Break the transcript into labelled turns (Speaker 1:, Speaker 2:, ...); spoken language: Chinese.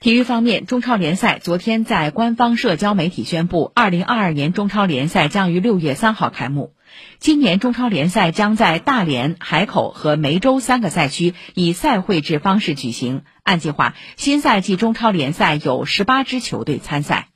Speaker 1: 体育方面中超联赛昨天在官方社交媒体宣布二零二二年中超联赛将于六月三号开幕。今年中超联赛将在大连海口和梅州三个赛区以赛会制方式举行。按计划新赛季中超联赛有十八支球队参赛